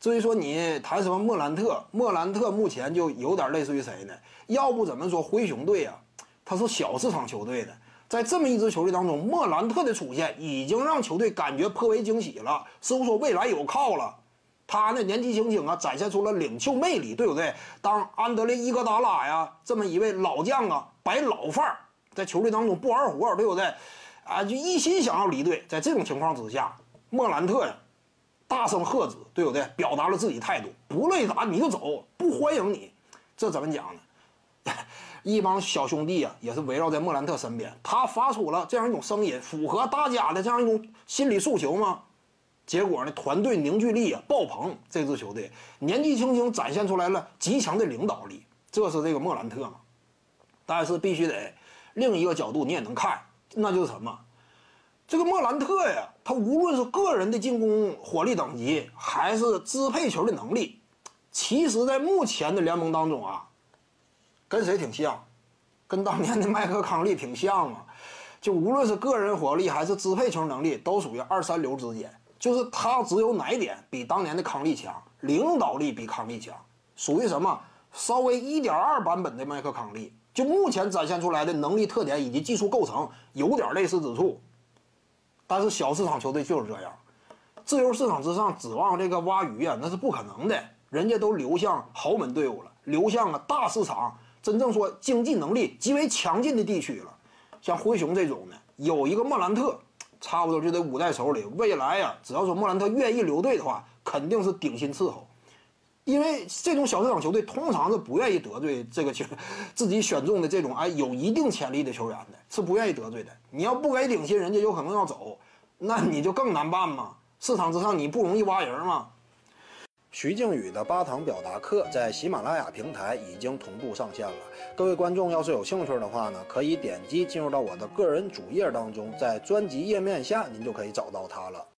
至于说你谈什么莫兰特，莫兰特目前就有点类似于谁呢？要不怎么说灰熊队啊，他是小市场球队的，在这么一支球队当中，莫兰特的出现已经让球队感觉颇为惊喜了，似乎说未来有靠了。他呢年纪轻轻啊，展现出了领袖魅力，对不对？当安德烈伊戈达拉呀这么一位老将啊，摆老范儿，在球队当中不玩活，对不对？啊，就一心想要离队。在这种情况之下，莫兰特呀，大声喝止，对不对？表达了自己态度，不乐意打你就走，不欢迎你。这怎么讲呢？一帮小兄弟啊，也是围绕在莫兰特身边，他发出了这样一种声音，符合大家的这样一种心理诉求吗？结果呢，团队凝聚力啊爆棚，这支球队年纪轻轻展现出来了极强的领导力，这是这个莫兰特嘛？但是必须得另一个角度你也能看，那就是什么？这个莫兰特呀，他无论是个人的进攻火力等级，还是支配球的能力，其实在目前的联盟当中啊，跟谁挺像？跟当年的麦克康利挺像啊！就无论是个人火力还是支配球能力，都属于二三流之间。就是他只有哪一点比当年的康利强？领导力比康利强，属于什么？稍微一点二版本的麦克康利。就目前展现出来的能力特点以及技术构成有点类似之处，但是小市场球队就是这样，自由市场之上指望这个挖鱼啊，那是不可能的。人家都流向豪门队伍了，流向了大市场，真正说经济能力极为强劲的地区了。像灰熊这种的，有一个莫兰特。差不多就得捂在手里。未来呀，只要说莫兰特愿意留队的话，肯定是顶薪伺候。因为这种小市场球队通常是不愿意得罪这个球 自己选中的这种哎有一定潜力的球员的，是不愿意得罪的。你要不给顶薪，人家有可能要走，那你就更难办嘛。市场之上你不容易挖人嘛。徐静宇的八堂表达课在喜马拉雅平台已经同步上线了。各位观众要是有兴趣的话呢，可以点击进入到我的个人主页当中，在专辑页面下您就可以找到它了。